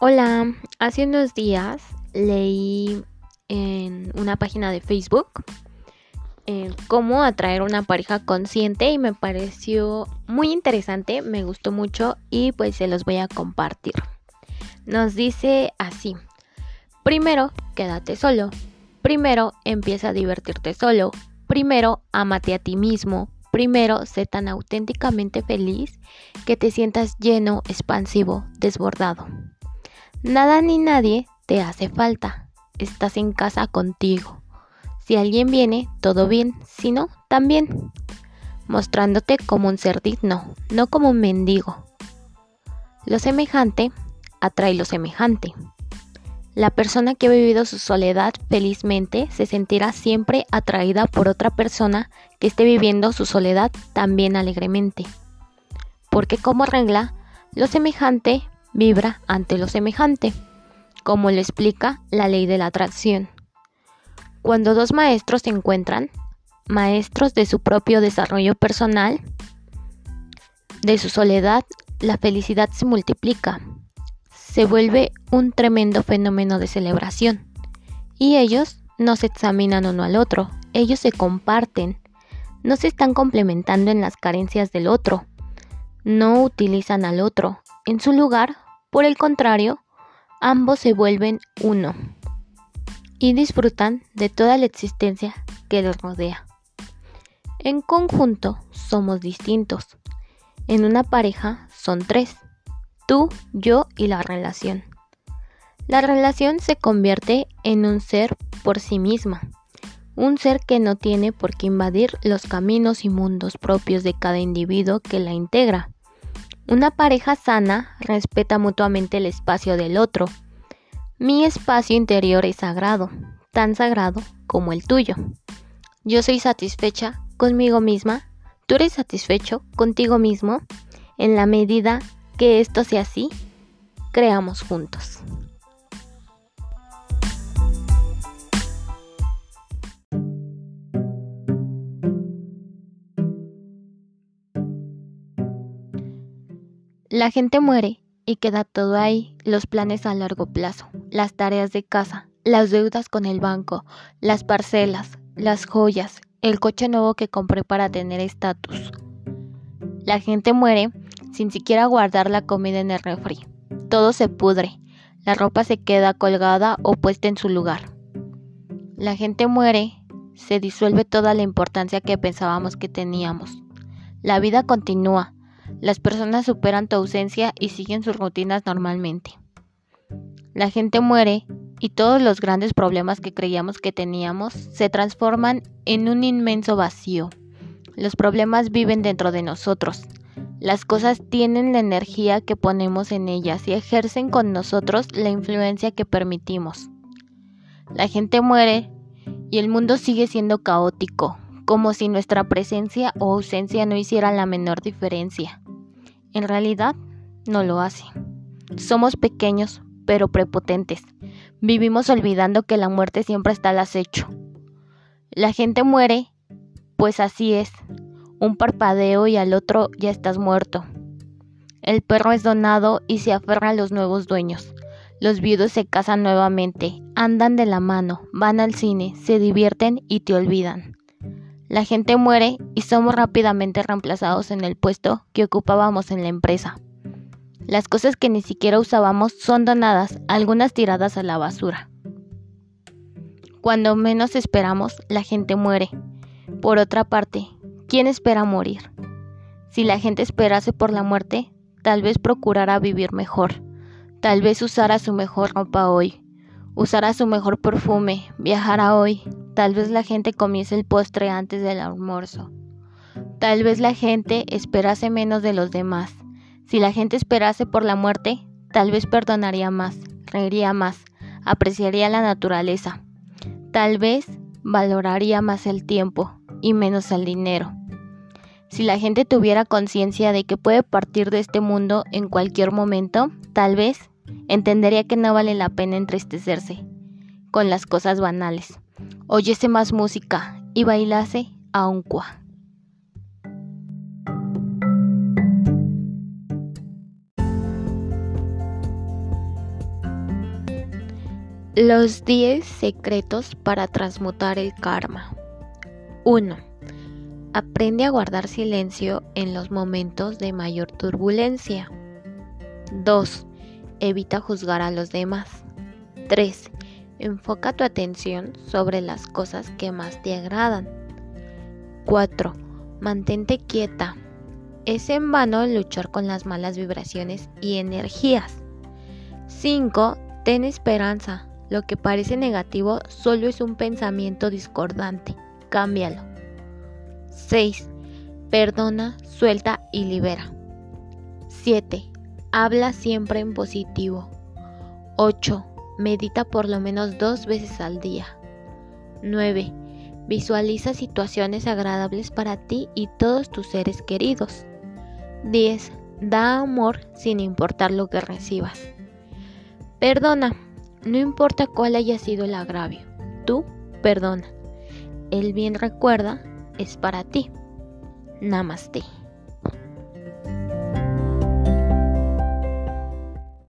Hola, hace unos días leí en una página de Facebook eh, cómo atraer una pareja consciente y me pareció muy interesante, me gustó mucho y pues se los voy a compartir. Nos dice así, primero quédate solo, primero empieza a divertirte solo, primero amate a ti mismo, primero sé tan auténticamente feliz que te sientas lleno, expansivo, desbordado. Nada ni nadie te hace falta. Estás en casa contigo. Si alguien viene, todo bien. Si no, también. Mostrándote como un ser digno, no como un mendigo. Lo semejante atrae lo semejante. La persona que ha vivido su soledad felizmente se sentirá siempre atraída por otra persona que esté viviendo su soledad también alegremente. Porque como regla, lo semejante vibra ante lo semejante, como lo explica la ley de la atracción. Cuando dos maestros se encuentran, maestros de su propio desarrollo personal, de su soledad, la felicidad se multiplica, se vuelve un tremendo fenómeno de celebración. Y ellos no se examinan uno al otro, ellos se comparten, no se están complementando en las carencias del otro, no utilizan al otro, en su lugar por el contrario, ambos se vuelven uno y disfrutan de toda la existencia que los rodea. En conjunto somos distintos. En una pareja son tres, tú, yo y la relación. La relación se convierte en un ser por sí misma, un ser que no tiene por qué invadir los caminos y mundos propios de cada individuo que la integra. Una pareja sana respeta mutuamente el espacio del otro. Mi espacio interior es sagrado, tan sagrado como el tuyo. Yo soy satisfecha conmigo misma, tú eres satisfecho contigo mismo. En la medida que esto sea así, creamos juntos. La gente muere y queda todo ahí, los planes a largo plazo, las tareas de casa, las deudas con el banco, las parcelas, las joyas, el coche nuevo que compré para tener estatus. La gente muere sin siquiera guardar la comida en el refri. Todo se pudre, la ropa se queda colgada o puesta en su lugar. La gente muere, se disuelve toda la importancia que pensábamos que teníamos. La vida continúa, las personas superan tu ausencia y siguen sus rutinas normalmente. La gente muere y todos los grandes problemas que creíamos que teníamos se transforman en un inmenso vacío. Los problemas viven dentro de nosotros. Las cosas tienen la energía que ponemos en ellas y ejercen con nosotros la influencia que permitimos. La gente muere y el mundo sigue siendo caótico, como si nuestra presencia o ausencia no hiciera la menor diferencia. En realidad, no lo hace. Somos pequeños, pero prepotentes. Vivimos olvidando que la muerte siempre está al acecho. La gente muere, pues así es. Un parpadeo y al otro ya estás muerto. El perro es donado y se aferra a los nuevos dueños. Los viudos se casan nuevamente, andan de la mano, van al cine, se divierten y te olvidan. La gente muere y somos rápidamente reemplazados en el puesto que ocupábamos en la empresa. Las cosas que ni siquiera usábamos son donadas, algunas tiradas a la basura. Cuando menos esperamos, la gente muere. Por otra parte, ¿quién espera morir? Si la gente esperase por la muerte, tal vez procurara vivir mejor, tal vez usara su mejor ropa hoy, usara su mejor perfume, viajara hoy, tal vez la gente comiese el postre antes del almuerzo. Tal vez la gente esperase menos de los demás. Si la gente esperase por la muerte, tal vez perdonaría más, reiría más, apreciaría la naturaleza. Tal vez valoraría más el tiempo y menos el dinero. Si la gente tuviera conciencia de que puede partir de este mundo en cualquier momento, tal vez entendería que no vale la pena entristecerse con las cosas banales. Oyese más música y bailase a un cua. Los 10 secretos para transmutar el karma. 1. Aprende a guardar silencio en los momentos de mayor turbulencia. 2. Evita juzgar a los demás. 3. Enfoca tu atención sobre las cosas que más te agradan. 4. Mantente quieta. Es en vano luchar con las malas vibraciones y energías. 5. Ten esperanza. Lo que parece negativo solo es un pensamiento discordante. Cámbialo. 6. Perdona, suelta y libera. 7. Habla siempre en positivo. 8. Medita por lo menos dos veces al día. 9. Visualiza situaciones agradables para ti y todos tus seres queridos. 10. Da amor sin importar lo que recibas. Perdona. No importa cuál haya sido el agravio, tú perdona. El bien recuerda es para ti. Namaste.